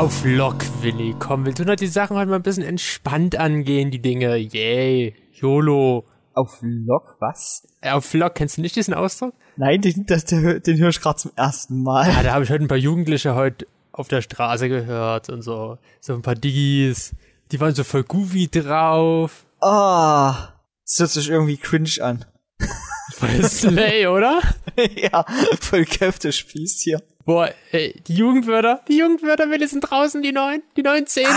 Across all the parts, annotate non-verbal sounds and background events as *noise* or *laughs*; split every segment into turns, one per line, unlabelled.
Auf Lock, Willi. Komm, wir tun halt die Sachen heute mal ein bisschen entspannt angehen, die Dinge. Yay. YOLO.
Auf Lock, was?
Auf Lock, kennst du nicht diesen Ausdruck?
Nein, den, das, den, den höre ich gerade zum ersten Mal.
Ja, da habe ich heute ein paar Jugendliche heute auf der Straße gehört und so. So ein paar Diggis. Die waren so voll goofy drauf.
Ah, das hört sich irgendwie cringe an.
Voll Slay, oder? *laughs*
ja, voll Köftespieß hier.
Boah, ey, die Jugendwörter, die Jugendwörter, sind draußen, die neuen, die neuen zehn,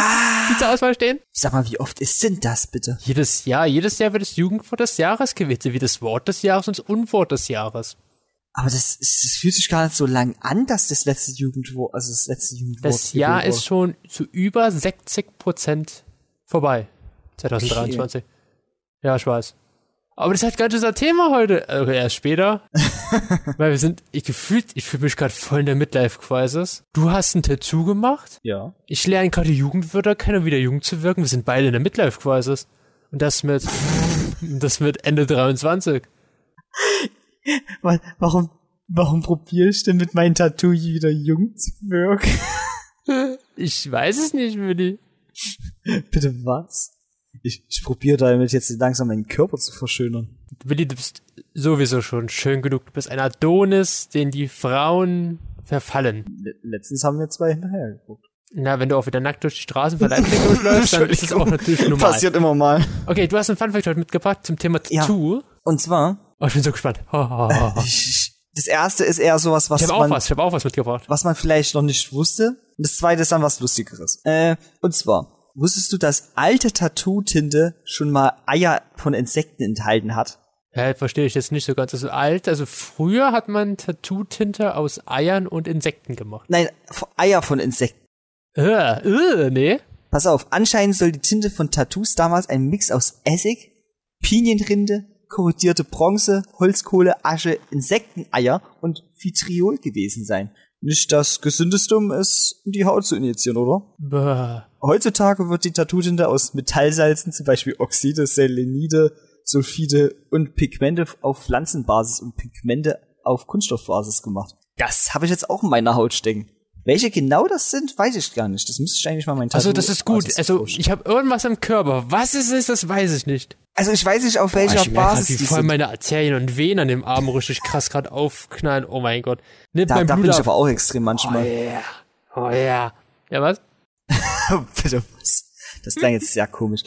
die zur Auswahl stehen.
Sag mal, wie oft ist denn das bitte?
Jedes Jahr, jedes Jahr wird das Jugendwort des Jahres gewählt, wie das Wort des Jahres und das Unwort des Jahres.
Aber das, ist, das fühlt sich gar nicht so lang an, dass das letzte Jugendwort, also das letzte Jugendwort.
Das Jahr ist schon zu über 60 Prozent vorbei. 2023. Ja, ich weiß. Aber das ist halt gar nicht unser Thema heute. Also erst später. *laughs* Weil wir sind, ich gefühlt, ich fühle mich gerade voll in der Midlife-Crisis. Du hast ein Tattoo gemacht.
Ja.
Ich lerne gerade Jugendwörter kennen, um wieder jung zu wirken. Wir sind beide in der Midlife-Crisis. Und das mit, *laughs* das mit Ende 23.
Wa- Warum, warum probiere ich denn mit meinem Tattoo wieder jung zu wirken? *laughs*
Ich weiß es nicht, Willi.
Bitte was? Ich, ich probiere damit jetzt langsam meinen Körper zu verschönern.
Willi, du bist sowieso schon schön genug. Du bist ein Adonis, den die Frauen verfallen.
Le letztens haben wir zwei hinterher geguckt.
Na, wenn du auch wieder nackt durch die Straßen von Leipzig *laughs* durchläufst, dann ist das auch natürlich normal.
Passiert immer mal.
Okay, du hast einen Funfact heute mitgebracht zum Thema
Ja.
Tattoo.
Und zwar,
Oh, ich bin so gespannt. *laughs*
Das erste ist eher sowas, was
Ich habe auch
man,
was, ich habe auch was mitgebracht.
was man vielleicht noch nicht wusste. Und das zweite ist dann was Lustigeres. Äh, und zwar, wusstest du, dass alte Tattoo-Tinte schon mal Eier von Insekten enthalten hat?
Hä, verstehe ich jetzt nicht so ganz. Also alt, also früher hat man Tattoo-Tinte aus Eiern und Insekten gemacht.
Nein, Eier von Insekten.
Äh, äh, nee.
Pass auf, anscheinend soll die Tinte von Tattoos damals ein Mix aus Essig, Pinienrinde, korrodierte Bronze, Holzkohle, Asche, Insekteneier und Vitriol gewesen sein. Nicht das gesündeste, um es in die Haut zu injizieren, oder?
Bäh.
Heutzutage wird die Tattoo-Tinte aus Metallsalzen, zum Beispiel Oxide, Selenide, Sulfide und Pigmente auf Pflanzenbasis und Pigmente auf Kunststoffbasis gemacht. Das habe ich jetzt auch in meiner Haut stecken. Welche genau das sind, weiß ich gar nicht. Das müsste ich eigentlich mal mein Tattoo
Also das ist gut. Also ich habe irgendwas im Körper. Was es ist, das weiß ich nicht.
Also ich weiß nicht, auf
Boah,
welcher
ich merke grad,
Basis
wie
die
voll
sind.
meine Arterien und Venen an dem Arm richtig krass gerade aufknallen. Oh mein Gott. Nimmt
Da,
mein
da
Blut
bin ich
ab.
aber auch extrem
Oh
manchmal.
ja. Oh ja. Ja, was? *laughs*
Bitte was? Das klang jetzt sehr komisch.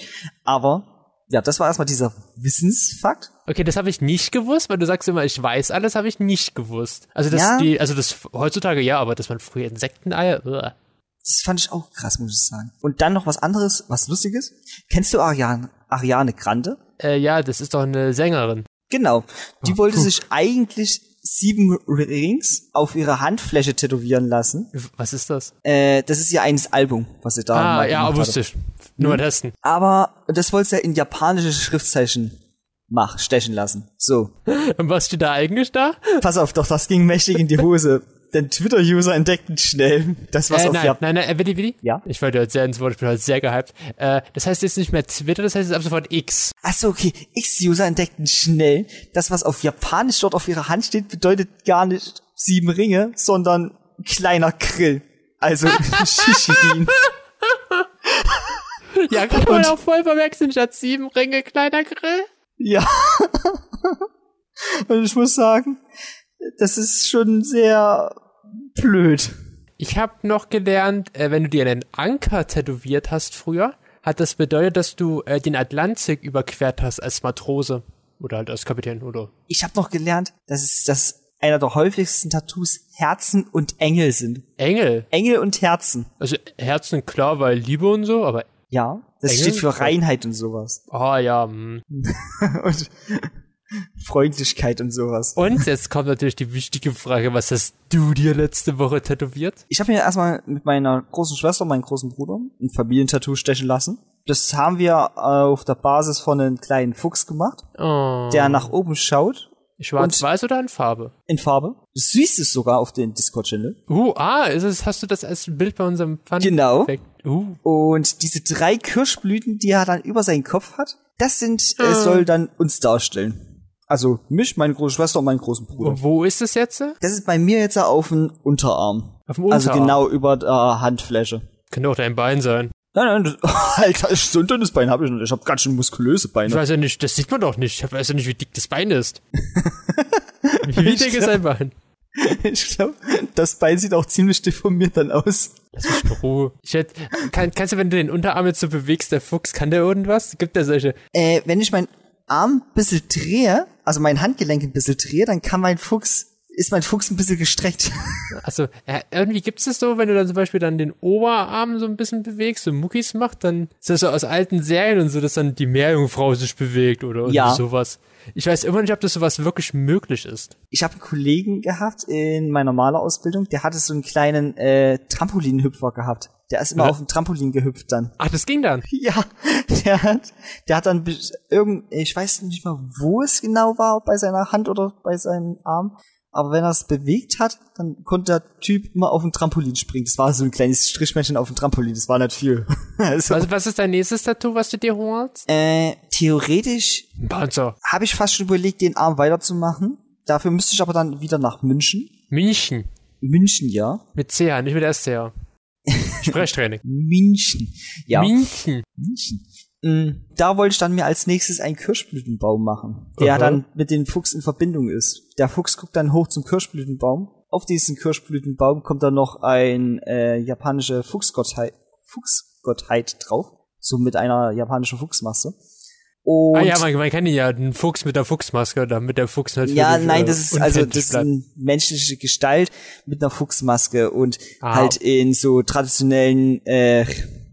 Aber ja, das war erstmal dieser Wissensfakt.
Okay, das habe ich nicht gewusst, weil du sagst immer, ich weiß alles, habe ich nicht gewusst. Also das
Ja.
die, also das heutzutage ja, aber dass man früher Insekteneier. uah.
Das fand ich auch krass, muss ich sagen. Und dann noch was anderes, was lustiges. Kennst du Ariane, Ariane Grande?
Äh, ja, das ist doch eine Sängerin.
Genau. Die
Oh,
wollte
puh.
sich eigentlich sieben Rings auf ihre Handfläche tätowieren lassen.
Was ist das?
Äh, das ist ja eines Album, was sie da
ah, ja, wusste ich. Nur mal testen.
Aber das wollte sie ja in japanische Schriftzeichen mach, stechen lassen. So.
Und *laughs* was steht da eigentlich da?
Pass auf, doch, das ging mächtig in die Hose. Denn Twitter-User entdeckten schnell, das was
Äh,
auf
nein,
Jap
nein, nein, äh, Willi, Willi?
Ja?
Ich wollte heute sehr ins Wort, ich bin heute sehr gehypt. Äh, das heißt jetzt nicht mehr Twitter, das heißt jetzt ab sofort X.
Achso, okay. X-User entdeckten schnell, das, was auf Japanisch dort auf ihrer Hand steht, bedeutet gar nicht sieben Ringe, sondern kleiner Grill. Also *laughs* Shishirin.
Ja, kann man auch voll verwechseln, statt sieben Ringe, kleiner Grill.
Ja. *laughs* Und ich muss sagen, das ist schon sehr blöd.
Ich habe noch gelernt, äh, wenn du dir einen Anker tätowiert hast früher, hat das bedeutet, dass du äh, den Atlantik überquert hast als Matrose. Oder halt als Kapitän, oder?
Ich habe noch gelernt, dass es das einer der häufigsten Tattoos Herzen und Engel sind.
Engel.
Engel und Herzen.
Also Herzen, klar, weil Liebe und so, aber
Ja, das
Engel?
steht für Reinheit und sowas.
oh ja. hm. *laughs*
und Freundlichkeit und sowas.
Und jetzt kommt natürlich die wichtige Frage, was hast du dir letzte Woche tätowiert?
Ich habe mir erstmal mit meiner großen Schwester und meinem großen Bruder ein Familientattoo stechen lassen. Das haben wir auf der Basis von einem kleinen Fuchs gemacht,
Oh.
der nach oben schaut
Schwarz-Weiß oder in Farbe?
in Farbe. Süß ist sogar auf den Discord-Channel.
Uh, ah, ist es, hast du das als Bild bei unserem Fun
Genau.
Fact? Uh,
Und diese drei Kirschblüten, die er dann über seinen Kopf hat, das sind, äh,
Ah.
soll dann uns darstellen. Also mich, meine große Schwester und meinen großen Bruder.
und wo ist es jetzt?
Das ist bei mir jetzt auf dem Unterarm.
Auf dem Unterarm.
Also genau über der Handfläche.
Könnte auch dein Bein sein.
Nein, nein, das, *laughs* Alter, so ein dünnes Bein habe ich nicht. Ich habe ganz schön muskulöse Beine.
Ich weiß ja nicht, das sieht man doch nicht. Ich weiß ja nicht, wie dick das Bein ist. *laughs* wie dick ist dein Bein?
Ich glaube, das Bein sieht auch ziemlich deformiert dann aus.
Lass mich in Ruhe. Ich hätte, kann, kannst du, wenn du den Unterarm jetzt so bewegst, der Fuchs, kann der irgendwas? Gibt der solche?
Äh, wenn ich meinen Arm ein bisschen drehe, also mein Handgelenk ein bisschen drehe, dann kann mein Fuchs, ist mein Fuchs ein bisschen gestreckt. *laughs*
Also, ja, irgendwie gibt's es so, wenn du dann zum Beispiel dann den Oberarm so ein bisschen bewegst, so Muckis macht, dann ist das so aus alten Serien und so, dass dann die Meerjungfrau sich bewegt oder
Ja.
sowas. Ich weiß immer nicht, ob das sowas wirklich möglich ist.
Ich habe einen Kollegen gehabt in meiner Malerausbildung, der hatte so einen kleinen äh, Trampolinhüpfer gehabt. Der ist immer
Ja.
auf dem Trampolin gehüpft dann.
Ach, das ging dann. *laughs*
Ja, der hat, der hat dann irgend, ich weiß nicht mal, wo es genau war, bei seiner Hand oder bei seinem Arm. Aber wenn er es bewegt hat, dann konnte der Typ immer auf dem Trampolin springen. Das war so ein kleines Strichmännchen auf dem Trampolin. Das war nicht viel. *laughs* also,
Also, was ist dein nächstes Tattoo, was du dir holst?
äh, theoretisch habe ich fast schon überlegt, den Arm weiterzumachen. Dafür müsste ich aber dann wieder nach München.
München.
München, ja.
Mit CH, nicht mit SCH. Sprechtraining.
München. Ja.
München.
München. Mm, Da wollte ich dann mir als nächstes einen Kirschblütenbaum machen, der
Aha.
dann mit dem Fuchs in Verbindung ist. Der Fuchs guckt dann hoch zum Kirschblütenbaum. Auf diesen Kirschblütenbaum kommt dann noch ein äh, japanische Fuchsgottheit, Fuchsgottheit drauf, so mit einer japanischen Fuchsmasse. Und
ah ja, man, man kennt ihn ja, den Fuchs mit der Fuchsmaske, damit der Fuchs natürlich
ja,
äh,
nein, das ist also
unkenntlich
das ist eine menschliche Gestalt mit einer Fuchsmaske und
Ah.
halt in so traditionellen äh,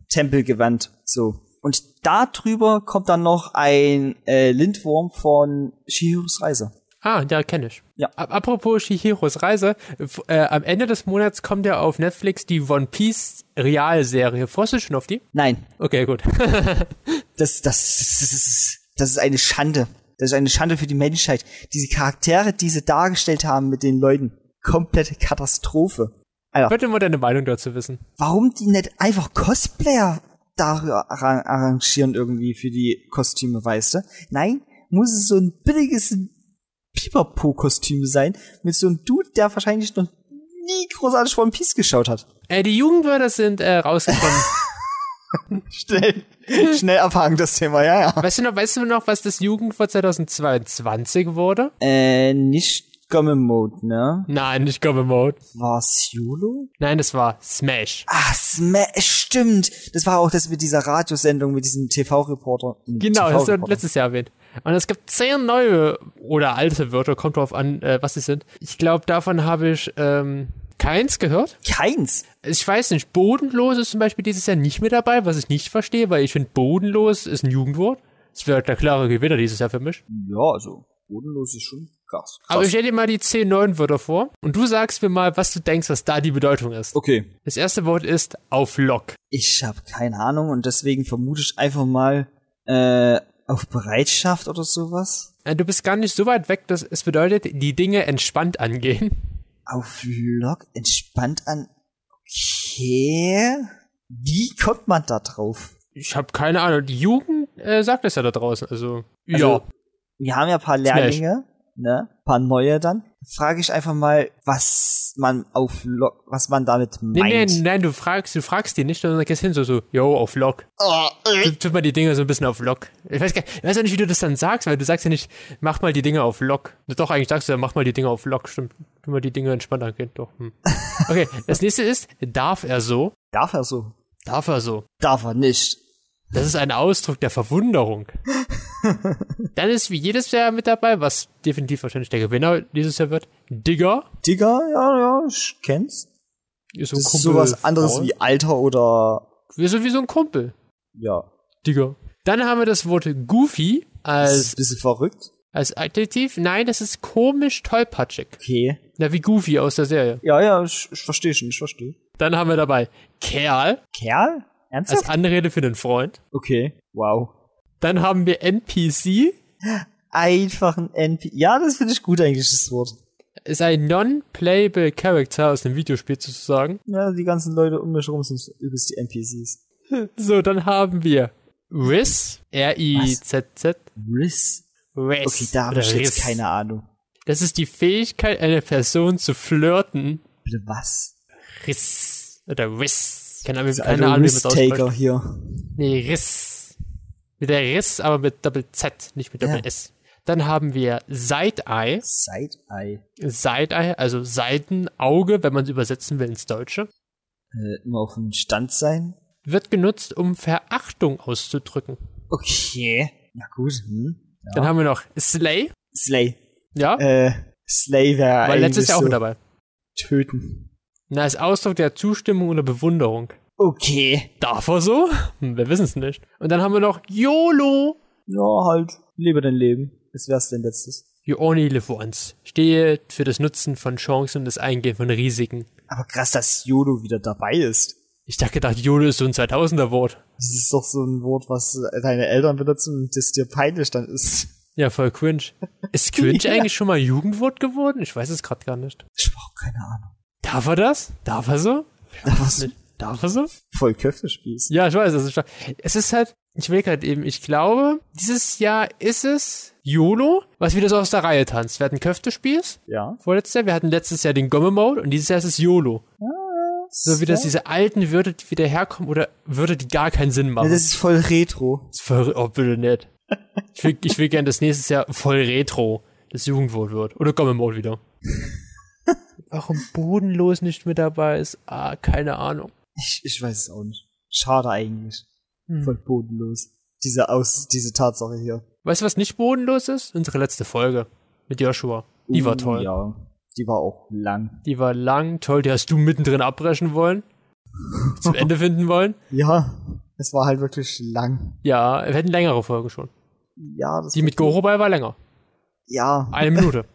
Tempelgewand so. Und da drüber kommt dann noch ein äh, Lindwurm von Shihiros Reise.
Ah, ja, kenne ich.
Ja.
Apropos Shihiros Reise, äh, am Ende des Monats kommt ja auf Netflix die One Piece Realserie. Freust du schon auf die?
Nein,
Okay, gut. *laughs*
das, das, das, ist, das ist eine Schande. Das ist eine Schande für die Menschheit. Diese Charaktere, die sie dargestellt haben mit den Leuten, komplette Katastrophe.
Ich würde mal deine Meinung dazu wissen.
warum die nicht einfach Cosplayer da arra- arrangieren irgendwie für die Kostüme, weißt du? Nein, muss es so ein billiges Pipapo-Kostüm sein mit so einem Dude, der wahrscheinlich noch nie großartig One Piece geschaut hat.
Äh, die Jugendwörter sind äh, rausgekommen. *laughs* *laughs*
Schnell, schnell abhaken das Thema, ja, ja.
weißt du noch, weißt du noch, was das Jugendwort 2022 wurde?
Äh, nicht Gomme Mode, ne?
Nein, nicht Gomme Mode.
War's YOLO?
Nein, das war Smash.
Ah, Smash, stimmt. Das war auch das mit dieser Radiosendung, mit diesem TV-Reporter.
Genau, das hast du letztes Jahr erwähnt. Und es gibt zehn neue oder alte Wörter, kommt drauf an, äh, was sie sind. Ich glaube, davon habe ich ähm, keins gehört.
Keins.
Ich weiß nicht, bodenlos ist zum Beispiel dieses Jahr nicht mit dabei, was ich nicht verstehe, weil ich finde, bodenlos ist ein Jugendwort. Das wäre der klare Gewinner dieses Jahr für mich.
Ja, also, bodenlos ist schon krass.
Aber ich stell dir mal die zehn neuen Wörter vor und du sagst mir mal, was du denkst, was da die Bedeutung ist.
okay.
Das erste Wort ist auf Lock.
Ich habe keine Ahnung und deswegen vermute ich einfach mal äh, auf Bereitschaft oder sowas.
Äh, Du bist gar nicht so weit weg, dass es bedeutet, die Dinge entspannt angehen.
Auf Lock entspannt an. Okay. Wie kommt man da drauf?
Ich habe keine Ahnung. Die Jugend äh, sagt es ja da draußen. Also,
Also,
ja.
Wir haben ja ein paar Lehrlinge, ne? Paar neue dann. Frage ich einfach mal, was man auf Lock, was man damit
Nee,
meint.
nee, nein, du fragst, du fragst die nicht, sondern gehst hin so, so, yo, auf Lock.
Oh, äh.
Tu- Tut mal die Dinge so ein bisschen auf Lock. Ich weiß, gar, ich weiß auch nicht, wie du das dann sagst, weil du sagst ja nicht, mach mal die Dinge auf Lock. Doch, eigentlich sagst du ja, mach mal die Dinge auf Lock, stimmt. Tu mal die Dinge entspannt angehen, doch. Hm. *laughs* Okay, das nächste ist, darf er so?
Darf er so?
Darf er so?
Darf er nicht.
Das ist ein Ausdruck der Verwunderung. *laughs* Dann ist wie jedes Jahr mit dabei, was definitiv wahrscheinlich der Gewinner dieses Jahr wird, Digger.
Digga, ja, ja, ich kenn's.
Ist so ein
Das ist
Kumpel
sowas anderes wie Alter oder,
wie so, wie so ein Kumpel.
ja.
Digger. Dann haben wir das Wort Goofy
Das ist
als,
ein bisschen verrückt.
als Adjektiv. Nein, das ist komisch tollpatschig.
Okay.
Na, wie Goofy aus der Serie.
Ja, ja, ich, ich verstehe schon, ich verstehe.
Dann haben wir dabei Kerl
Kerl?
Als
Ernsthaft?
Anrede für den Freund.
Okay. Wow.
Dann haben wir NPC,
Einfach ein NP. Ja, das finde ich gut eigentlich, das Wort.
ist ein non-playable Character aus einem Videospiel sozusagen.
Ja, die ganzen Leute um mich herum sind übelst die NPCs.
So, dann haben wir Riz, R-I-Z-Z,
Riss.
Riz.
Okay, da habe ich jetzt
Riz.
keine Ahnung.
Das ist die Fähigkeit, eine Person zu flirten.
Bitte was?
Riz oder Riz. Keine Ahnung, keine Ahnung, wie man das ausspricht.
hier.
Nee, Riss. Mit der Riss, aber mit Doppel Z, nicht mit
Ja.
Doppel S. Dann haben wir Side-Eye.
Side-Eye.
Side-Eye, also Seitenauge, wenn man es übersetzen will ins Deutsche.
Äh, immer auf dem Stand sein.
Wird genutzt, um Verachtung auszudrücken.
Okay. Na gut. Hm.
Dann haben wir noch Slay.
Slay.
Ja,
Äh, Slay wäre
war letztes Jahr auch
so
mit dabei.
töten.
Na, als Ausdruck der Zustimmung oder Bewunderung.
Okay.
Darf er so? Hm, wir wissen es nicht. Und dann haben wir noch YOLO.
Ja, halt. Lebe dein Leben. Das wär's denn letztes.
You only live once. Stehe für das Nutzen von Chancen und das Eingehen von Risiken.
Aber krass, dass YOLO wieder dabei ist.
Ich dachte gedacht, YOLO ist so ein 2000er Wort.
Das ist doch so ein Wort, was deine Eltern benutzen und das dir peinlich dann ist.
Ja, voll cringe. Ist cringe *laughs*
Ja.
eigentlich schon mal Jugendwort geworden? Ich weiß es gerade gar nicht.
Ich hab auch keine Ahnung.
Darf er das? Darf er so?
Da war's
Nicht. Darf er so?
voll Köftespieß.
Ja, ich weiß, es ist, es ist halt, ich will gerade eben, ich glaube, dieses Jahr ist es YOLO, was wieder so aus der Reihe tanzt. Wir hatten Köftespieß,
Ja.
vorletztes Jahr, wir hatten letztes Jahr den Gomme-Mode und dieses Jahr ist es YOLO. So wie das diese alten Wörter die wieder herkommen oder Wörter, die gar keinen Sinn
Ja,
machen.
das ist voll retro.
Das ist voll, oh, bitte nicht. Ich will, ich will gern, dass nächstes Jahr voll Retro das Jugendwort wird. Oder Gomme-Mode wieder. Warum bodenlos nicht mit dabei ist, ah, keine Ahnung.
Ich, ich weiß es auch nicht. Schade eigentlich.
Hm.
Voll bodenlos. Diese Aus, diese Tatsache hier.
Weißt du, was nicht bodenlos ist? Unsere letzte Folge mit Joshua. Die war
Uh,
toll.
Ja. Die war auch lang.
Die war lang, toll. Die hast du mittendrin abbrechen wollen. Zum Ende finden wollen. *laughs*
Ja. Es war halt wirklich lang.
Ja, wir hätten längere Folge schon.
Ja, das
Die mit Goro bei war länger.
Ja.
Eine Minute. *laughs*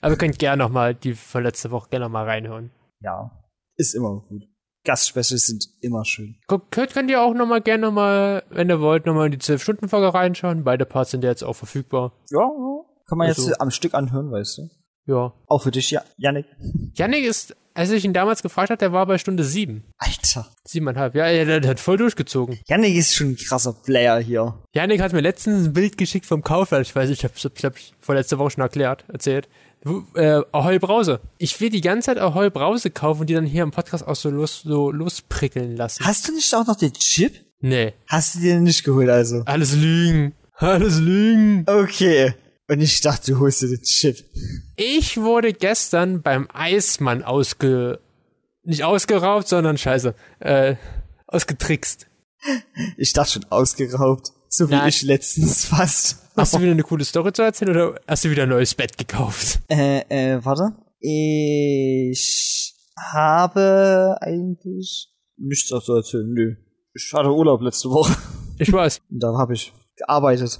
Aber ihr könnt gerne noch mal die von letzter Woche gerne noch mal reinhören.
Ja. Ist immer gut. Gastspecials sind immer schön.
Könnt, könnt ihr auch noch mal gerne noch mal, wenn ihr wollt, noch mal in die 12-Stunden-Folge reinschauen. Beide Parts sind ja jetzt auch verfügbar.
Ja. Kann man
Also-
jetzt am Stück anhören, weißt du?
Ja.
Auch für dich, ja, Yannick.
Yannick ist, als ich ihn damals gefragt habe, der war bei Stunde 7.
Alter.
Siebeneinhalb. Ja, der, der hat voll durchgezogen.
Yannick ist schon ein krasser Player hier.
Janik hat mir letztens ein Bild geschickt vom Kaufland. Ich weiß nicht, ich hab's, ich hab's vorletzte Woche schon erklärt, erzählt. Äh, Ahoi Brause. Ich will die ganze Zeit Ahoi Brause kaufen und die dann hier im Podcast auch so los, so losprickeln lassen.
Hast du nicht auch noch den Chip?
Nee.
Hast du dir den nicht geholt, also?
Alles Lügen. Alles Lügen.
Okay. Und ich dachte, du holst dir den Chip.
Ich wurde gestern beim Eismann ausge... Nicht ausgeraubt, sondern scheiße. Äh, ausgetrickst.
Ich dachte schon ausgeraubt. So wie
Nein.
ich letztens *laughs* fast.
Hast du wieder eine coole Story zu erzählen oder hast du wieder ein neues Bett gekauft?
Äh, äh, warte. Ich habe eigentlich nichts zu erzählen. Nö. Ich hatte Urlaub letzte Woche.
Ich weiß.
Und da habe ich gearbeitet.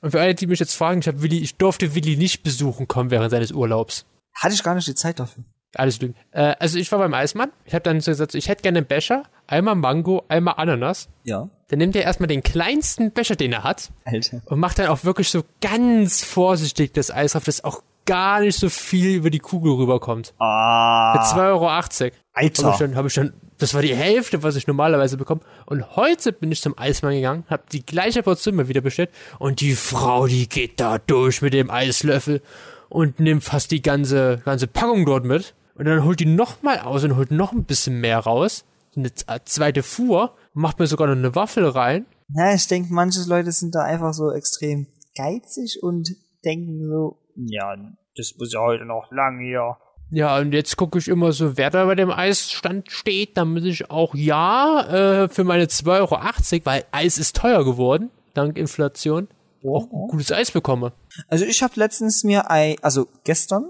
Und für alle, die mich jetzt fragen, ich, hab Willi, ich durfte Willi nicht besuchen kommen während seines Urlaubs.
Hatte ich gar nicht die Zeit dafür.
Alles Lügen. Äh, also ich war beim Eismann. Ich habe dann so gesagt, ich hätte gerne einen Becher. Einmal Mango, einmal Ananas.
Ja.
Dann nimmt er erstmal den kleinsten Becher, den er hat.
Alter.
Und macht dann auch wirklich so ganz vorsichtig das Eis drauf, dass auch gar nicht so viel über die Kugel rüberkommt. Für
Ah.
2,80 Euro. Habe ich,
Alter.
dann, hab ich dann, das war die Hälfte, was ich normalerweise bekomme. Und heute bin ich zum Eismann gegangen, habe die gleiche Portion mal wieder bestellt. Und die Frau, die geht da durch mit dem Eislöffel und nimmt fast die ganze, ganze Packung dort mit. Und dann holt die nochmal aus und holt noch ein bisschen mehr raus. Eine z- zweite Fuhr, macht mir sogar noch eine Waffel rein.
Ja, ich denke, manche Leute sind da einfach so extrem geizig und denken so, ja, das muss ja heute noch lang hier.
Ja, und jetzt gucke ich immer so, wer da bei dem Eisstand steht, damit ich auch ja äh, für meine 2,80 Euro, weil Eis ist teuer geworden, dank Inflation, auch gutes Eis bekomme.
Also ich habe letztens mir ein, also gestern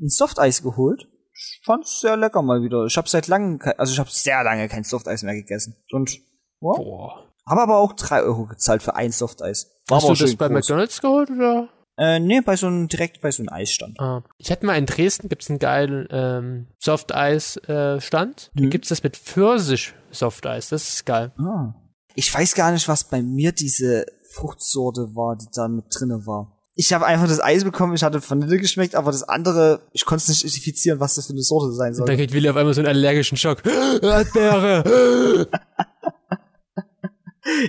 ein Softeis geholt. Ich fand's sehr lecker mal wieder. Ich habe seit langem, also ich habe sehr lange kein Softeis mehr gegessen. Und ja,
Boah.
habe aber auch drei Euro gezahlt für ein Softeis. War
Hast du das bei
groß.
McDonalds geholt oder?
Äh, nee, bei so einem, direkt bei so einem Eisstand.
Ah. Ich hatte mal in Dresden, gibt's einen geilen ähm, Softeis-Stand. Da
Mhm.
gibt's das mit Pfirsich-Softeis. Das ist geil.
Ah. Ich weiß gar nicht, was bei mir diese Fruchtsorte war, die da mit drinne war. Ich habe einfach das Eis bekommen, ich hatte Vanille geschmeckt, aber das andere, ich konnte es nicht identifizieren, was das für eine Sorte sein soll.
Und dann kriegt Willi auf einmal so einen allergischen Schock. *gasps* Erdbeere! *laughs*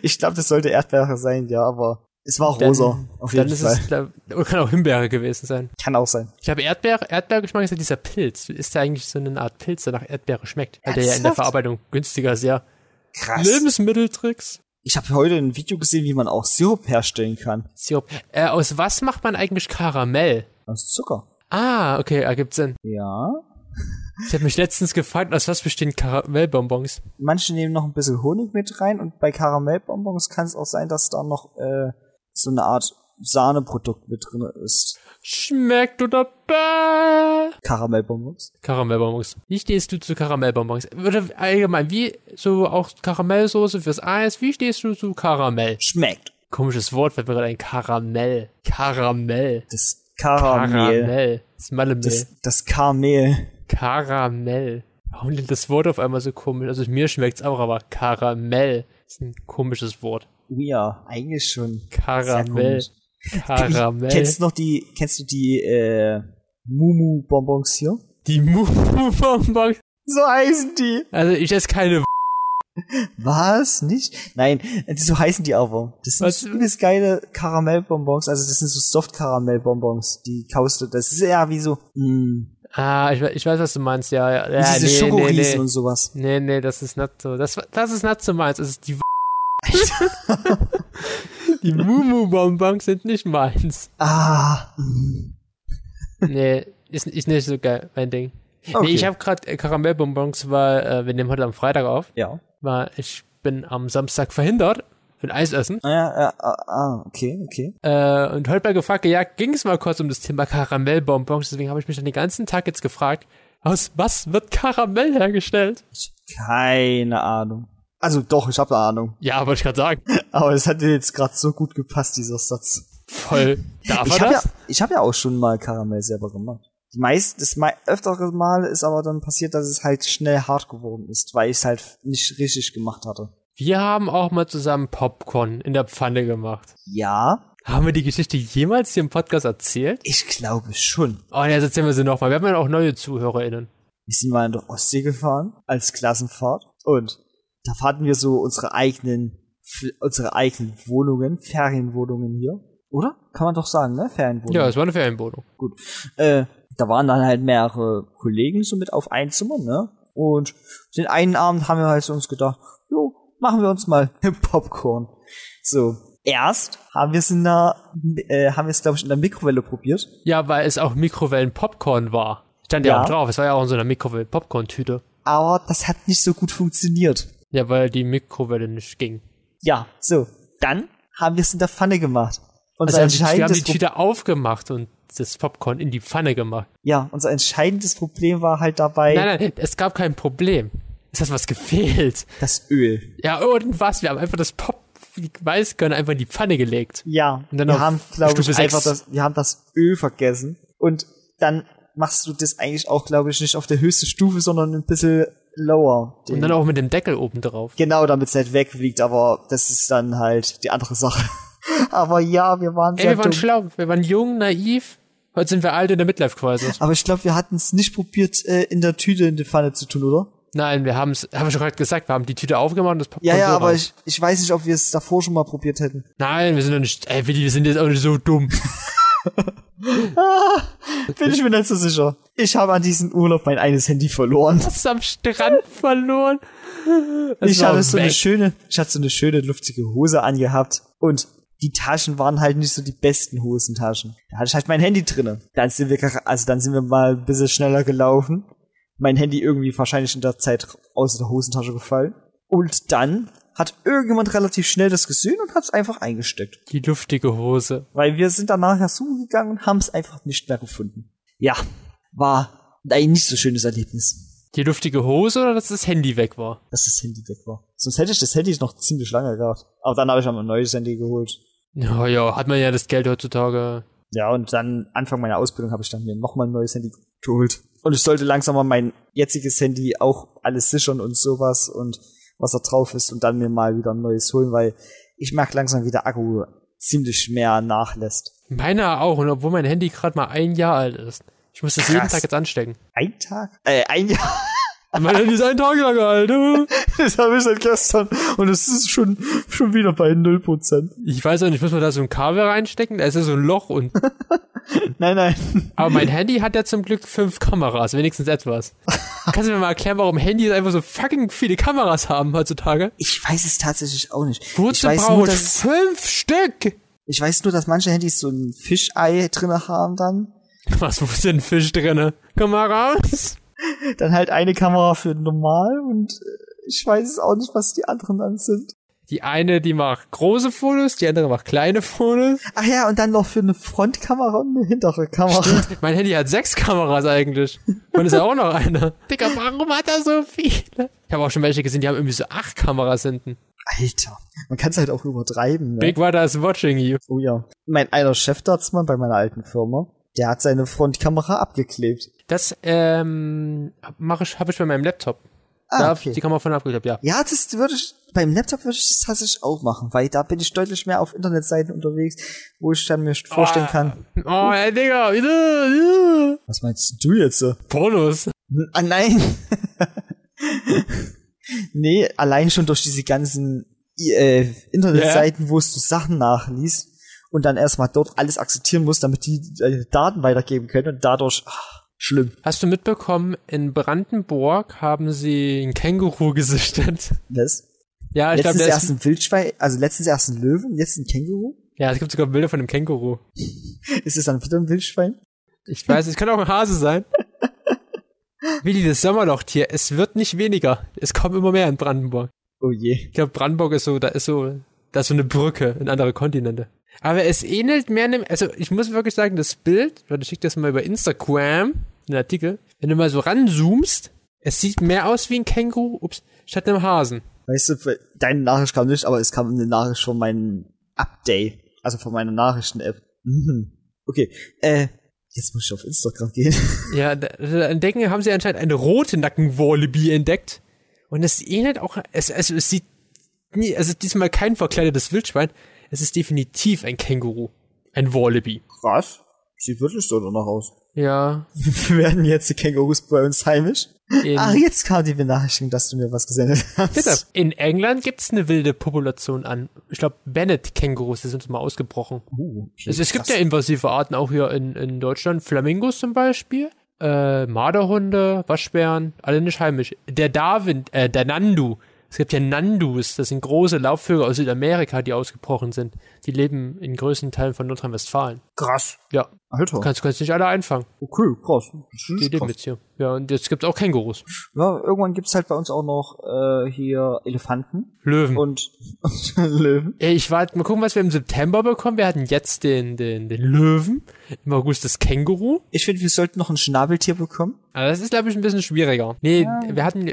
Ich glaube, das sollte Erdbeere sein, ja, aber Es war
Dann-
rosa, auf jeden
Dann ist
Fall.
es, glaub, oder kann auch Himbeere gewesen sein.
Kann auch sein.
Ich habe Erdbeere, Erdbeergeschmack ist ja dieser Pilz. Ist der eigentlich so eine Art Pilz, der nach Erdbeere schmeckt? Weil der ja in der? Verarbeitung günstiger ist, ja.
Krass.
Lebensmitteltricks.
Ich habe heute ein Video gesehen, wie man auch Sirup herstellen kann.
Sirup. Äh, aus was macht man eigentlich Karamell?
Aus Zucker.
Ah, okay, ergibt Sinn.
Ja.
Ich habe mich letztens gefragt, aus was bestehen Karamellbonbons?
Manche nehmen noch ein bisschen Honig mit rein und bei Karamellbonbons kann es auch sein, dass da noch äh, so eine Art Sahneprodukt mit drin ist.
Schmeckt oder bäh?
Karamellbonbons.
Karamellbonbons. Wie stehst du zu Karamellbonbons? Oder allgemein, wie so auch Karamellsoße fürs Eis? Wie stehst du zu Karamell?
Schmeckt.
Komisches Wort, fällt mir gerade ein Karamell. Karamell.
Das Karamell.
Karamell. Das Mallemehl.
Das, das Karamell.
Karamell. Warum klingt das Wort auf einmal so komisch? Also mir schmeckt's auch, aber Karamell ist ein komisches Wort.
Ja, eigentlich schon. Sehr
Karamell. Karamell.
Kennst du noch die, kennst du die äh, Mumu-Bonbons hier?
Die Mumu-Bonbons.
So heißen die.
Also ich esse keine
Was? Nicht? Nein, so heißen die aber. Das sind
Was?
übelst geile Karamellbonbons, also das sind so Soft-Karamellbonbons, die kaust du, das ist eher wie so, mh,
Ah, ich, ich weiß, was du meinst, ja, ja.
wie
ja
diese
nee, nee,
Schokoriesen
nee.
und sowas.
Nee, nee, das ist nicht so. Das, das ist nicht so meins. Das ist die *laughs* Die Mumu-Bonbons sind nicht meins.
Ah.
Nee, ist, ist nicht so geil, mein Ding.
Okay.
Nee, ich habe gerade äh, Karamellbonbons, weil äh, wir nehmen heute am Freitag auf,
ja.
weil ich bin am Samstag verhindert, will Eis essen.
Ah, ja, ja, ah, ah, okay, okay.
Äh, und heute mal gefragt, ja, ging es mal kurz um das Thema Karamellbonbons, deswegen habe ich mich dann den ganzen Tag jetzt gefragt, aus was wird Karamell hergestellt?
Keine Ahnung. Also doch, ich habe eine Ahnung.
Ja, wollte ich gerade sagen. *laughs*
Aber es hat dir jetzt gerade so gut gepasst, dieser Satz.
Voll. Darf
Ich habe ja, ich hab ja auch schon mal Karamell selber gemacht. Die meist, das mei öftere Mal ist aber dann passiert, dass es halt schnell hart geworden ist, weil ich es halt nicht richtig gemacht hatte.
Wir haben auch mal zusammen Popcorn in der Pfanne gemacht.
Ja,
Haben wir die Geschichte jemals hier im Podcast erzählt?
ich glaube schon.
Oh, jetzt erzählen wir sie nochmal. Wir haben ja auch neue ZuhörerInnen.
Wir sind mal in der Ostsee gefahren als Klassenfahrt und da hatten wir so unsere eigenen, unsere eigenen Wohnungen, Ferienwohnungen hier. Oder? Kann man doch sagen, ne? Ferienwohnungen.
Ja, es war eine Ferienwohnung.
Gut. Äh, da waren dann halt mehrere Kollegen so mit auf ein Zimmer, ne? Und den einen Abend haben wir halt so uns gedacht, jo, machen wir uns mal *laughs* Popcorn. So. Erst haben wir es in der, äh, haben wir es glaube ich in der Mikrowelle probiert.
Ja, weil es auch Mikrowellen-Popcorn war. Stand ja,
Ja.
auch drauf. Es war ja auch in so einer Mikrowellen-Popcorn-Tüte.
Aber das hat nicht so gut funktioniert.
Ja, weil die Mikrowelle nicht ging.
Ja, so. Dann haben wir es in der Pfanne gemacht. Unser
Also wir haben die Tüte aufgemacht und das Popcorn in die Pfanne gemacht.
ja, unser entscheidendes Problem war halt dabei
Nein, nein, es gab kein Problem. Es hat was gefehlt.
das Öl.
Ja, irgendwas. Wir haben einfach das Pop, die Weißkörner einfach in die Pfanne gelegt.
Ja,
Und dann
wir haben, glaube ich,
Stufe
einfach
sechs.
das, wir haben das Öl vergessen. Und dann machst du das eigentlich auch, glaube ich, nicht auf der höchsten Stufe, sondern ein bisschen lower.
Und dann auch mit dem Deckel oben drauf.
genau, damit es nicht wegfliegt, aber das ist dann halt die andere Sache. *laughs* aber ja, wir waren
Ey,
sehr
wir waren
dumm.
schlau. Wir waren jung, naiv. Heute sind wir alt in der Midlife-Crisis.
Aber ich glaube, wir hatten es nicht probiert, äh, in der Tüte in die Pfanne zu tun, oder?
Nein, wir haben es, habe ich schon gerade gesagt, wir haben die Tüte aufgemacht und das Popcorn
Ja, ja,
so
aber ich, ich weiß nicht, ob wir es davor schon mal probiert hätten.
Nein, wir sind doch nicht, ey, Willi, wir sind jetzt auch nicht so dumm. *laughs*
Bin ich mir nicht so sicher. Ich habe an diesem Urlaub mein eines Handy verloren. *laughs*
Hast du am Strand verloren? *laughs* Das
ich hatte so eine
weg.
schöne, ich hatte so eine schöne luftige Hose angehabt und die Taschen waren halt nicht so die besten Hosentaschen. Da hatte ich halt mein Handy drinne. Dann sind wir, also dann sind wir mal ein bisschen schneller gelaufen. Mein Handy irgendwie wahrscheinlich in der Zeit aus der Hosentasche gefallen. Und dann hat irgendjemand relativ schnell das gesehen und hat es einfach eingesteckt.
Die luftige Hose.
Weil wir sind nachher suchen gegangen und haben es einfach nicht mehr gefunden. Ja, war ein nicht so schönes Erlebnis,
Die luftige Hose oder dass das Handy weg war?
dass das Handy weg war. Sonst hätte ich das Handy noch ziemlich lange gehabt. Aber dann habe ich auch ein neues Handy geholt.
Ja, ja, hat man ja das Geld heutzutage.
Ja, und dann Anfang meiner Ausbildung habe ich dann mir nochmal ein neues Handy geholt. Und ich sollte langsam mal mein jetziges Handy auch alles sichern und sowas und was da drauf ist und dann mir mal wieder ein neues holen, weil ich merke langsam, wie der Akku ziemlich mehr nachlässt.
Meiner auch, und obwohl mein Handy gerade mal ein Jahr alt ist. Ich muss das jeden
Krass.
Tag jetzt anstecken.
Ein Tag? Äh, ein Jahr? *laughs*
Mein Handy ist einen Tag lang alt.
Das habe ich seit gestern und es ist schon, schon wieder bei 0%.
Ich weiß auch nicht, muss man da so ein Kabel reinstecken? Da ist ja so ein Loch und. *laughs*
Nein, nein.
Aber mein Handy hat ja zum Glück fünf Kameras, wenigstens etwas. *laughs* Kannst du mir mal erklären, warum Handys einfach so fucking viele Kameras haben heutzutage?
Ich weiß es tatsächlich auch nicht.
Wozu
dass,
fünf Stück?
ich weiß nur, dass manche Handys so ein Fischei drinne haben dann.
Was, wo ist denn ein Fisch drinne? Komm mal raus.
Dann halt eine Kamera für normal und äh, ich weiß es auch nicht, was die anderen dann sind.
Die eine, die macht große Fotos, die andere macht kleine Fotos.
Ach ja, und dann noch für eine Frontkamera und eine hintere Kamera.
Mein Handy hat sechs Kameras eigentlich. Und ist ja auch noch eine. *laughs* Digga, warum hat er so viele? Ich habe auch schon welche gesehen, die haben irgendwie so acht Kameras hinten.
Alter, man kann es halt auch übertreiben. Ne?
Big Brother is watching you.
Oh ja. Mein einer Chefdatzmann bei meiner alten Firma, der hat seine Frontkamera abgeklebt.
Das ähm, mache ich, habe ich bei meinem Laptop.
Ah,
da
okay.
die Kamera von abgeklebt, ja.
Ja, das würde ich, beim Laptop würde ich das tatsächlich auch machen, weil da bin ich deutlich mehr auf Internetseiten unterwegs, wo ich dann mir vorstellen kann.
Oh, ey, Digga,
Was meinst du jetzt? so?
Pornos.
Ah, nein. *laughs* nee, allein schon durch diese ganzen äh, Internetseiten, wo es du Sachen nachliest und dann erstmal dort alles akzeptieren musst, damit die äh, Daten weitergeben können und dadurch ach, schlimm.
Hast du mitbekommen, in Brandenburg haben sie ein Känguru *laughs* gesichtet?
Was?
Ja, ich glaube,
Letztens
der
erst ein Wildschwein, also letztens erst ein Löwen, jetzt ein Känguru.
ja, es gibt sogar Bilder von einem Känguru. *laughs*
Ist es dann wieder ein Wildschwein?
Ich weiß, es könnte auch ein Hase sein. *laughs* Wie das Sommerlochtier. Es wird nicht weniger. Es kommen immer mehr in Brandenburg.
Oh je.
Ich glaube, Brandenburg ist so, da ist so, da ist so eine Brücke in andere Kontinente. Aber es ähnelt mehr einem, also ich muss wirklich sagen, das Bild, warte, ich schick das mal über Instagram, den Artikel, wenn du mal so ranzoomst, es sieht mehr aus wie ein Känguru, ups, statt einem Hasen.
Weißt du, deine Nachricht kam nicht, aber es kam eine Nachricht von meinem Update, also von meiner Nachrichten-App. Mhm. Okay, äh, jetzt muss ich auf Instagram gehen. *laughs*
Ja, da, da entdecken, haben sie anscheinend eine rote Nackenwallaby entdeckt. Und es ähnelt auch, es, also es sieht, nie, also diesmal kein verkleidetes Wildschwein, es ist definitiv ein Känguru. Ein Wallaby.
Krass. Sieht wirklich so danach aus. *laughs*
Ja.
Werden jetzt die Kängurus bei uns heimisch?
In,
Ach, jetzt kam die Benachrichtigung, dass du mir was gesendet hast.
Bitte. In England gibt's eine wilde Population an, ich glaube, Bennett-Kängurus, die sind mal ausgebrochen.
Uh, okay,
es, es gibt ja invasive Arten auch hier in, in Deutschland. Flamingos zum Beispiel. Äh, Marderhunde, Waschbären, alle nicht heimisch. Der Darwin, äh, der Nandu. Es gibt ja Nandus, das sind große Laubvögel aus Südamerika, die ausgebrochen sind. Die leben in größten Teilen von Nordrhein-Westfalen.
krass.
Ja,
Alter.
du kannst, kannst nicht alle einfangen.
Okay, krass.
Die leben
krass.
jetzt hier. Ja, und jetzt gibt's auch Kängurus.
Ja, irgendwann gibt's halt bei uns auch noch äh, hier Elefanten
Löwen.
und, und *laughs* Löwen.
Ey, ich warte, mal gucken, was wir im September bekommen. Wir hatten jetzt den, den, den Löwen, im August das Känguru.
Ich finde, wir sollten noch ein Schnabeltier bekommen.
Aber das ist, glaube ich, ein bisschen schwieriger. Nee, wir hatten,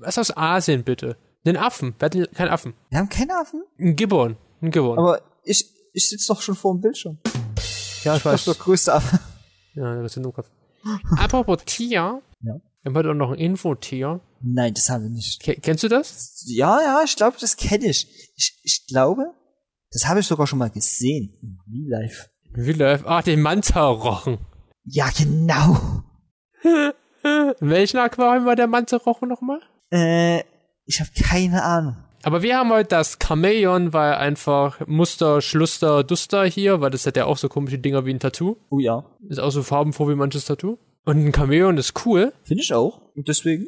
was aus Asien bitte? Den Affen. Wir hatten keinen Affen.
Wir haben keine Affen,
Ein Gibbon. Ein Gibbon.
aber ich, ich sitze doch schon vor dem Bildschirm.
ja, ich
Das ist
weiß.
größte Affe.
Ja, das ist nur Kopf. *laughs* Apropos Tier.
Ja.
Wir haben heute auch noch ein Infotier.
Nein, das haben wir nicht.
Ke kennst du das?
Ja, ja, ich glaube, das kenne ich. ich. Ich glaube, das habe ich sogar schon mal gesehen. In Real Life.
Wie läuft? Ah, den Manta-Rochen.
Ja, genau. *laughs*
In welchem Aquarium war der Manta-Rochen nochmal?
Äh, ich habe keine Ahnung.
Aber wir haben heute das Chamäleon, weil einfach Muster, Schluster, Duster hier, weil das hat ja auch so komische Dinger wie ein Tattoo.
Oh ja.
Ist auch so farbenfroh wie manches Tattoo. Und ein Chamäleon ist cool.
Finde ich auch. Und deswegen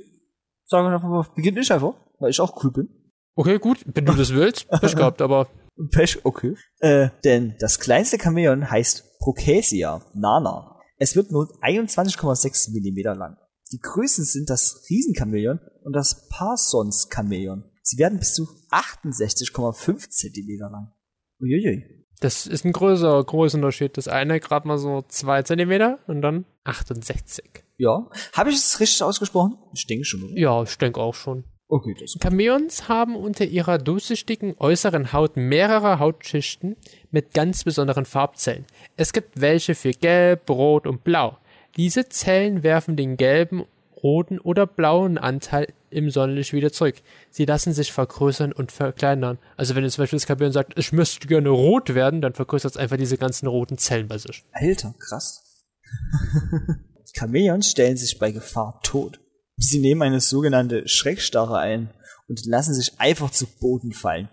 sagen wir einfach mal, beginne ich einfach, weil ich auch cool bin.
Okay, gut, wenn du das willst, *laughs* Pech gehabt, aber
Pech, okay. Äh, denn das kleinste Chamäleon heißt Procasia nana. Es wird nur 21,6 Millimeter lang. Die Größen sind das Riesenchamäleon und das Parsons Chamäleon. Sie werden bis zu 68,5 Zentimeter lang. Uiuiui.
das ist ein größer Größenunterschied. Das eine gerade mal so zwei Zentimeter und dann 68.
Ja. Habe ich es richtig ausgesprochen? Ich denke schon, oder?
Ja, ich denke auch schon.
Okay, das
Chamäleons haben unter ihrer durchsichtigen äußeren Haut mehrere Hautschichten mit ganz besonderen Farbzellen. Es gibt welche für Gelb, Rot und Blau. Diese Zellen werfen den gelben, roten oder blauen Anteil im Sonnenlicht wieder zurück. Sie lassen sich vergrößern und verkleinern. Also wenn jetzt zum Beispiel das Chamäleon sagt, ich möchte gerne rot werden, dann vergrößert es einfach diese ganzen roten Zellen bei sich.
Alter, krass. *laughs* Chamäleons stellen sich bei Gefahr tot. Sie nehmen eine sogenannte Schreckstarre ein und lassen sich einfach zu Boden fallen.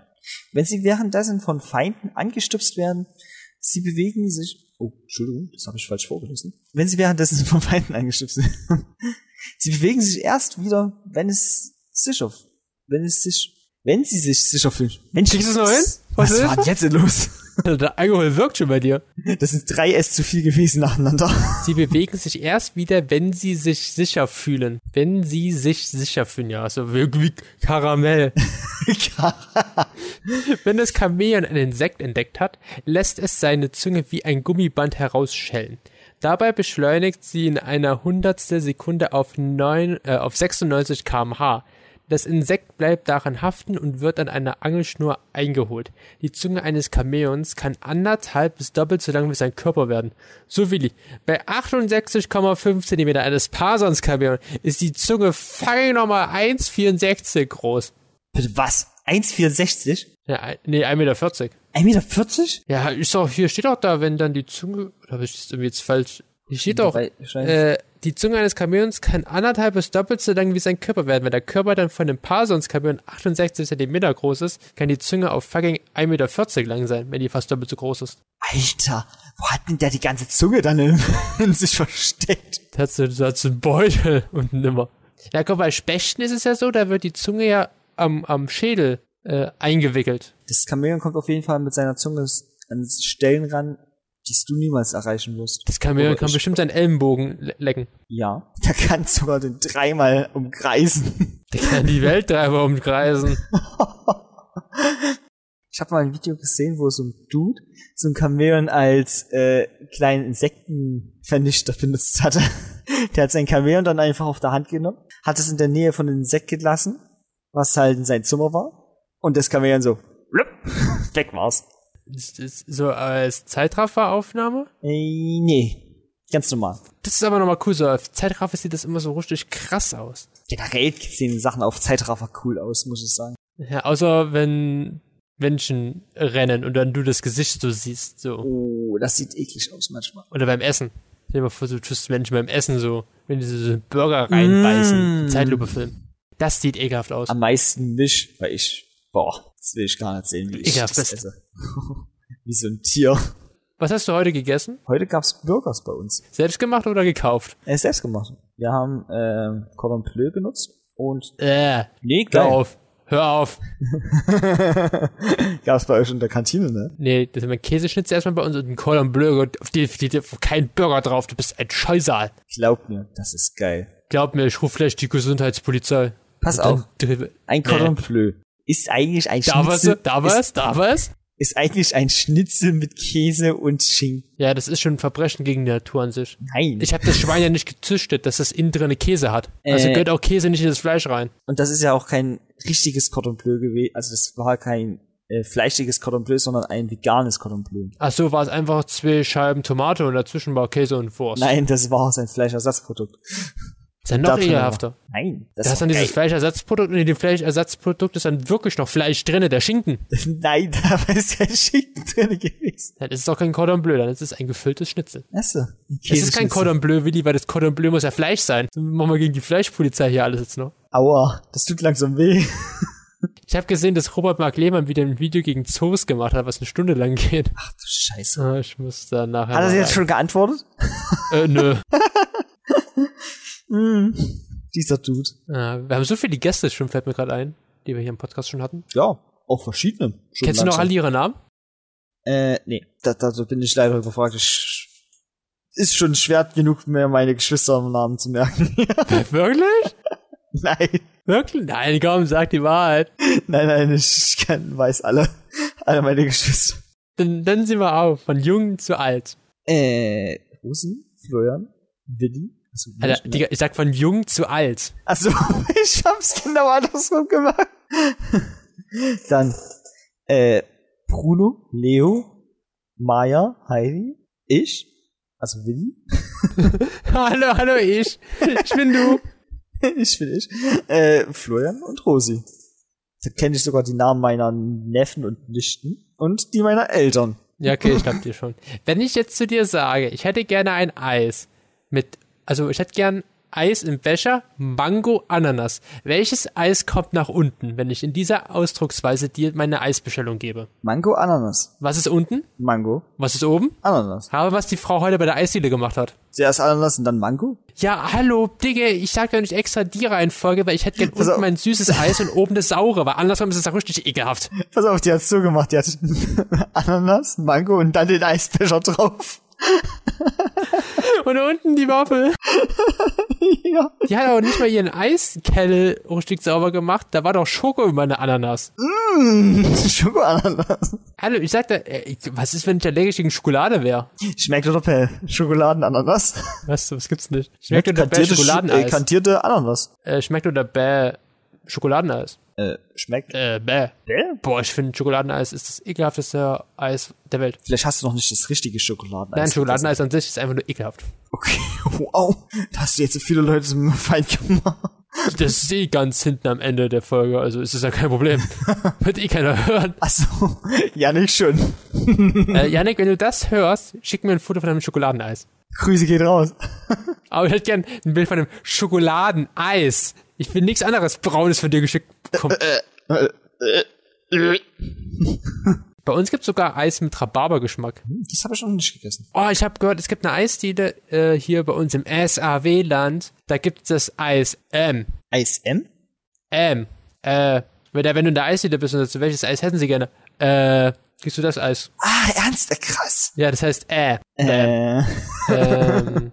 Wenn sie währenddessen von Feinden angestupst werden, sie bewegen sich. Oh, Entschuldigung, das habe ich falsch vorgelesen. Wenn sie währenddessen von Feinden angestupst werden, sie bewegen sich erst wieder, wenn es sicher, wenn es sich, wenn sie sich sicher fühlen. Mensch,
Kriegst du es noch hin?
Was,
Was ist
war denn jetzt denn los?
Der Alkohol wirkt schon bei dir.
Das sind drei S zu viel gewesen nacheinander.
Sie bewegen sich erst wieder, wenn sie sich sicher fühlen. Wenn sie sich sicher fühlen, ja, also wie Karamell. *laughs* Wenn das Chamäleon ein Insekt entdeckt hat, lässt es seine Zunge wie ein Gummiband herausschellen. Dabei beschleunigt sie in einer Hundertstel Sekunde auf, 9, äh, auf 96 kmh. Das Insekt bleibt daran haften und wird an einer Angelschnur eingeholt. Die Zunge eines Chamäleons kann anderthalb bis doppelt so lang wie sein Körper werden. So Willi, bei 68,5 cm eines Parsons Chamäleon ist die Zunge fucking nochmal 1,64 groß.
Bitte was? 1,64?
Ja, nee, 1,40 Meter.
1,40 Meter?
Ja, ist doch, hier steht auch da, wenn dann die Zunge, oder habe ich das irgendwie jetzt falsch? Hier steht doch, äh, die Zunge eines Chamäleons kann anderthalb bis doppelt so lang wie sein Körper werden. Wenn der Körper dann von einem Parsons Chamäleon 68 cm groß ist, kann die Zunge auf fucking 1,40 Meter lang sein, wenn die fast doppelt so groß ist.
Alter, wo hat denn der die ganze Zunge dann in, *laughs* in sich versteckt?
Da hat so, so hat so einen Beutel *laughs* unten immer. Ja, guck, bei Spechten ist es ja so, da wird die Zunge ja am, am Schädel äh, eingewickelt.
Das Chamäleon kommt auf jeden Fall mit seiner Zunge an Stellen ran, die du niemals erreichen wirst.
Das Chamäleon kann bestimmt seinen Ellenbogen le lecken.
Ja. Der kann sogar den dreimal umkreisen.
Der kann die Welt dreimal umkreisen. *laughs*
Ich habe mal ein Video gesehen, wo so ein Dude so ein Chamäleon als äh, kleinen Insektenvernichter benutzt hatte. *laughs* Der hat sein Chamäleon dann einfach auf der Hand genommen, hat es in der Nähe von einem Insekt gelassen, was halt in sein Zimmer war. Und das Chamäleon so, blub, *laughs* weg war's.
So als Zeitrafferaufnahme.
Äh, nee, ganz normal.
Das ist aber nochmal cool, so auf Zeitraffer sieht das immer so richtig krass aus.
Generell sehen Sachen auf Zeitraffer cool aus, muss ich sagen.
Ja, außer wenn Menschen rennen und dann du das Gesicht so siehst, so.
Oh, das sieht eklig aus manchmal.
Oder beim Essen. Stell dir mal vor, du tust Menschen beim Essen so, wenn die so einen Burger reinbeißen,
Mm.
Zeitlupe filmen. Das sieht ekelhaft aus.
Am meisten mich, weil ich, boah, das will ich gar nicht sehen, wie ich
Ekelhaft
das esse. *laughs* wie so ein Tier.
Was hast du heute gegessen?
Heute gab's Burgers bei uns.
Selbst gemacht oder gekauft?
Er ist selbst gemacht. Wir haben ähm, Cordon Bleu benutzt und
Äh,
nee,
hör auf. Hör auf. *laughs*
gab's bei euch in der Kantine, ne?
Nee, das ist mein Käseschnitzel erstmal bei uns und ein Cordon Bleu, auf die, die, auf kein Burger drauf. Du bist ein Scheusal.
Glaubt mir, das ist geil.
Glaub mir, ich rufe gleich die Gesundheitspolizei.
Pass auf, ein Cordon Bleu ist eigentlich ein
Da was?
Schnitzel.
Da was? Da was?
ist eigentlich ein Schnitzel mit Käse und Schinken.
Ja, das ist schon ein Verbrechen gegen die Natur an sich.
Nein.
Ich habe das Schwein ja nicht gezüchtet, dass es innen drin Käse hat. Also
Äh.
gehört auch Käse nicht in das Fleisch rein.
Und das ist ja auch kein richtiges Cordon Bleu gewesen. Also das war kein äh, fleischiges Cordon Bleu, sondern ein veganes Cordon Bleu.
Ach so, war es einfach zwei Scheiben Tomate und dazwischen war Käse und Wurst.
Nein, das war sein Fleischersatzprodukt.
Ist ja noch
Da drin
ekelhafter.
Nein, das
Da ist dann dieses
geil.
Fleischersatzprodukt und in dem Fleischersatzprodukt ist dann wirklich noch Fleisch drinne, der Schinken. *laughs*
Nein, da war es kein Schinken drin gewesen.
Dann ist es doch kein Cordon Bleu, dann ist es ein gefülltes Schnitzel.
Achso.
Es ist kein Cordon Bleu, Willi, weil das Cordon Bleu muss ja Fleisch sein. Dann machen wir gegen die Fleischpolizei hier alles jetzt noch.
Aua, das tut langsam weh. *laughs*
Ich habe gesehen, dass Robert Mark Lehmann wieder ein Video gegen Zoos gemacht hat, was eine Stunde lang geht.
Ach du Scheiße.
Ah, Ich muss da nachher.
Hat er jetzt schon geantwortet?
Äh, nö. *laughs*
Hm. Dieser Dude.
Ah, wir haben so viele Gäste schon, fällt mir gerade ein, die wir hier im Podcast schon hatten.
Ja, auch verschiedene.
Kennst du noch
langsam.
alle ihre Namen?
Äh, nee, da, da da bin ich leider überfragt. Ich, ist schon schwer genug, mir meine Geschwisternamen zu merken. *laughs*
Wirklich? *laughs*
nein,
Wirklich? Nein, komm, sag die Wahrheit.
nein, nein, ich kann, weiß alle. Alle meine Geschwister.
Dann, dann sind wir auf, von jung zu alt.
Äh, Rosi, Florian, Willi. Achso,
Alter, Digga, ich sag von jung zu alt.
Achso, *laughs* ich hab's genau andersrum gemacht. *laughs* Dann, äh, Bruno, Leo, Maya, Heidi, ich, also Willi, *laughs*
hallo, hallo, ich. Ich bin du.
ich bin ich, äh, Florian und Rosi. Da kenne ich sogar die Namen meiner Neffen und Nichten und die meiner Eltern.
Ja, okay, ich glaub dir schon. Wenn ich jetzt zu dir sage, ich hätte gerne ein Eis mit, also ich hätte gern Eis im Becher, Mango, Ananas. Welches Eis kommt nach unten, wenn ich in dieser Ausdrucksweise dir meine Eisbestellung gebe?
Mango, Ananas.
Was ist unten?
Mango,
Was ist oben?
Ananas.
Habe, was die Frau heute bei der Eisdiele gemacht hat.
Zuerst Ananas und dann Mango?
Ja, hallo, Digga, ich sag ja nicht extra die Reihenfolge, weil ich hätte gern
Pass auf.
unten mein süßes Eis und oben das saure, weil andersrum ist es auch richtig ekelhaft.
Pass auf, die hat's so gemacht. Die hat *laughs* Ananas, Mango und dann den Eisbecher drauf.
Und unten die Waffel. *laughs*
ja.
Die hat aber nicht mal ihren Eiskelle richtig sauber gemacht. Da war doch Schoko über meine Ananas.
Mm, *laughs* Schoko-Ananas.
Hallo, ich sagte, äh, was ist, wenn ich allergisch gegen Schokolade wäre?
Schmeckt oder per Schokoladenananas?
Was, was gibt's nicht? Schmeckt oder bäh
Kantierte, Sch- äh,
Schokoladeneis?
kantierte Ananas.
Äh, schmeckt oder bäh Schokoladeneis?
Äh, schmeckt.
Äh, bäh.
Bäh?
Boah, ich finde Schokoladeneis ist das ekelhafteste Eis der Welt.
Vielleicht hast du noch nicht das richtige Schokoladeneis.
Nein, Schokoladeneis an sich ist einfach nur ekelhaft.
Okay, *laughs* wow. Da hast du jetzt so viele Leute zum Feind gemacht.
Das ist eh ganz hinten am Ende der Folge, also ist es ja kein Problem. *laughs* Wird eh keiner hören.
Achso, ja nicht schon. *laughs*
Äh, Janik, wenn du das hörst, schick mir ein Foto von deinem Schokoladeneis.
Grüße geht raus.
Aber ich hätte gern ein Bild von einem Schokoladeneis. Ich will nichts anderes Braunes von dir geschickt bekommen. *laughs* Bei uns gibt's sogar Eis mit Rhabarbergeschmack.
Das habe ich noch nicht gegessen.
Oh, ich habe gehört, es gibt eine Eisdiele äh, hier bei uns im SAW-Land. Da gibt es Eis M.
Eis M?
M. Äh, wenn, du in der Eisdiele bist und sagst, welches Eis hätten sie gerne? Äh, kriegst du das Eis?
Ah, ernst? Äh, Krass.
Ja, das heißt äh.
Äh, *laughs*
Ähm,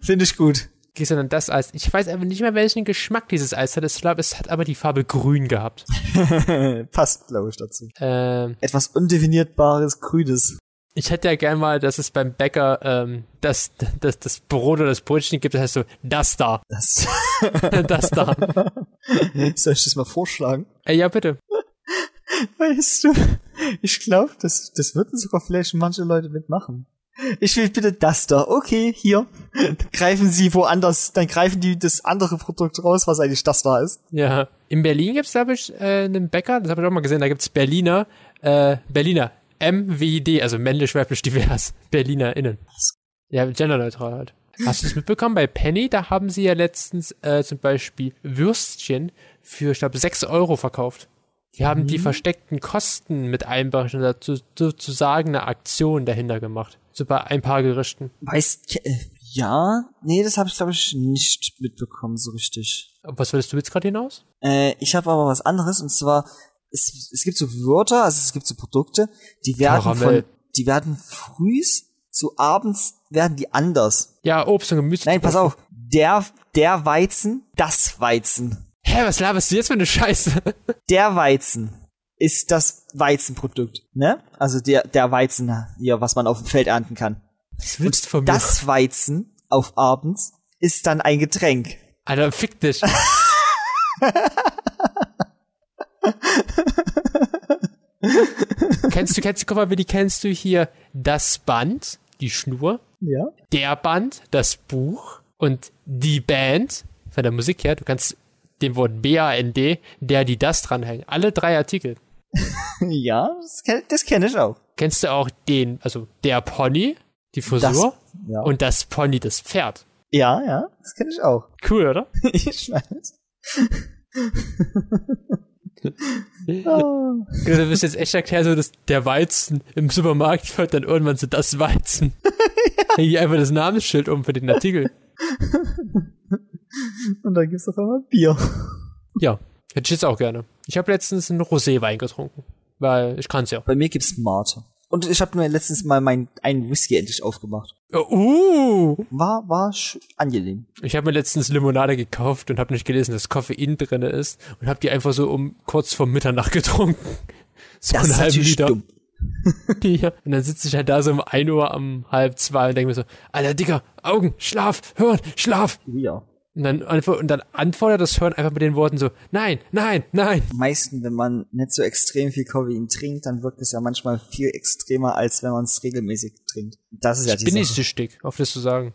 finde ich gut.
Dann das Eis? Ich weiß aber nicht mehr, welchen Geschmack dieses Eis hat. Ich glaube, es hat aber die Farbe grün gehabt. *laughs*
Passt, glaube ich, dazu.
Ähm,
Etwas undefinierbares, Grünes.
ich hätte ja gern mal, dass es beim Bäcker ähm, das, das, das Brot oder das Brötchen gibt, das heißt so, das da,
Das. *laughs*
das da. *laughs*
Soll ich das mal vorschlagen?
Äh, ja, bitte.
Weißt du, ich glaube, das, das würden sogar vielleicht manche Leute mitmachen. Ich will bitte das da. Okay, hier. Greifen sie woanders, dann greifen die das andere Produkt raus, was eigentlich das da ist.
Ja. In Berlin gibt's, glaube ich, äh, einen Bäcker, das habe ich auch mal gesehen, da gibt's Berliner, äh, Berliner, MWD, also männlich, weiblich, divers, BerlinerInnen. Ja, genderneutral halt. Hast du das mitbekommen? Bei Penny, da haben sie ja letztens äh, zum Beispiel Würstchen für, ich glaube, 6 Euro verkauft. Die haben die versteckten Kosten mit einberechnet, dazu sozusagen eine Aktion dahinter gemacht. So bei ein paar Gerichten.
Weißt äh, ja, nee, das habe ich glaube ich nicht mitbekommen so richtig.
Was willst du jetzt gerade hinaus?
Äh, ich habe aber was anderes und zwar es, es gibt so Wörter, also es gibt so Produkte, die werden
Karamell.
von die werden frühs zu abends werden die anders.
Ja, Obst und Gemüse.
Nein, pass auf. Der der Weizen, das Weizen.
Hä, was laberst du jetzt für eine Scheiße?
Der Weizen ist das Weizenprodukt, ne? Also der der Weizen hier, was man auf dem Feld ernten kann.
Was willst du von mir?
Das Weizen auf abends ist dann ein Getränk.
Alter, fick dich. *laughs* kennst du, kennst du, guck mal, wie die kennst du hier das Band, die Schnur,
Ja.
der Band, das Buch und die Band von der Musik her. Du kannst dem Wort B-A-N-D, der, die, das dranhängen. Alle drei Artikel. *laughs*
Ja, das kenne das kenn ich auch.
Kennst du auch den, also der Pony, die Frisur
ja.
und das Pony, das Pferd.
ja, ja, das kenne ich auch. *laughs*
Cool, oder? *laughs*
ich weiß. oh.
Ja, Du wirst jetzt echt erklären, so dass der Weizen im Supermarkt wird dann irgendwann so das Weizen. Hänge ich einfach das Namensschild um für den Artikel.
Und dann gibt's auf einmal Bier.
Ja, hätte ich jetzt auch gerne. Ich habe letztens einen Roséwein getrunken, weil ich kann's ja.
Bei mir gibt's Mate. Und ich habe mir letztens mal mein einen Whisky endlich aufgemacht.
Uh,
War war angenehm.
ich habe mir letztens Limonade gekauft und habe nicht gelesen, dass Koffein drinne ist und habe die einfach so um kurz vor Mitternacht getrunken. *laughs* So
Das
einen halben Liter.
dumm. *laughs*
Ja. Und dann sitze ich halt da so um 1 Uhr am halb zwei und denke mir so, Alter Dicker, Augen, Schlaf, hören, Schlaf.
Ja.
Und dann, und dann antwortet das Hören einfach mit den Worten so, nein, nein, nein.
Am meisten, wenn man nicht so extrem viel Koffein trinkt, dann wirkt es ja manchmal viel extremer, als wenn man es regelmäßig trinkt. Das ist ja die
Bin ich
Sache.
süchtig, auf das zu sagen.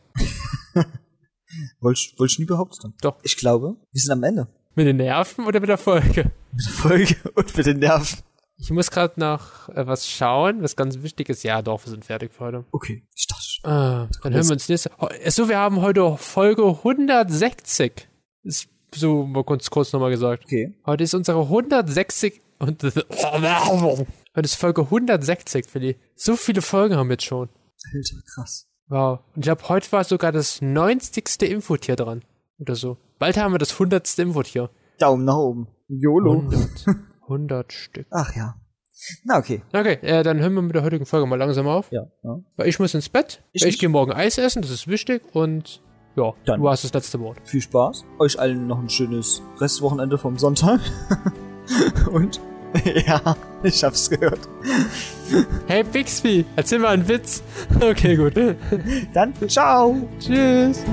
Wollte ich, wollte ich nie behauptet haben.
Doch.
Ich glaube, wir sind am Ende.
Mit den Nerven oder mit der Folge?
Mit der Folge und mit den Nerven.
Ich muss gerade noch äh, was schauen, was ganz wichtig ist. Ja, doch, wir sind fertig für heute.
Okay, ich dachte.
Ah, dann hören wir uns nächste. So, wir haben heute Folge 160. Ist so mal kurz, kurz nochmal gesagt.
Okay.
Heute ist unsere 160 und *laughs* heute ist Folge 160, Philly. So viele Folgen haben wir jetzt schon.
Alter, krass.
Wow. Und ich glaube, heute war sogar das 90. Infotier dran. Oder so. Bald haben wir das 100. Infotier.
Daumen nach oben. YOLO.
100, 100 *laughs* Stück.
Ach ja. Na, okay.
Okay, äh, dann hören wir mit der heutigen Folge mal langsam auf.
Ja. ja.
Weil ich muss ins Bett.
Ich
Ich, gehe morgen Eis essen, das ist wichtig. Und ja,
Dann.
du hast das letzte Wort.
Viel Spaß. Euch allen noch ein schönes Restwochenende vom Sonntag. *laughs* Und *laughs* ja, ich hab's gehört.
Hey Bixby, erzähl mal einen Witz. *laughs* Okay, gut.
Dann ciao.
Tschüss.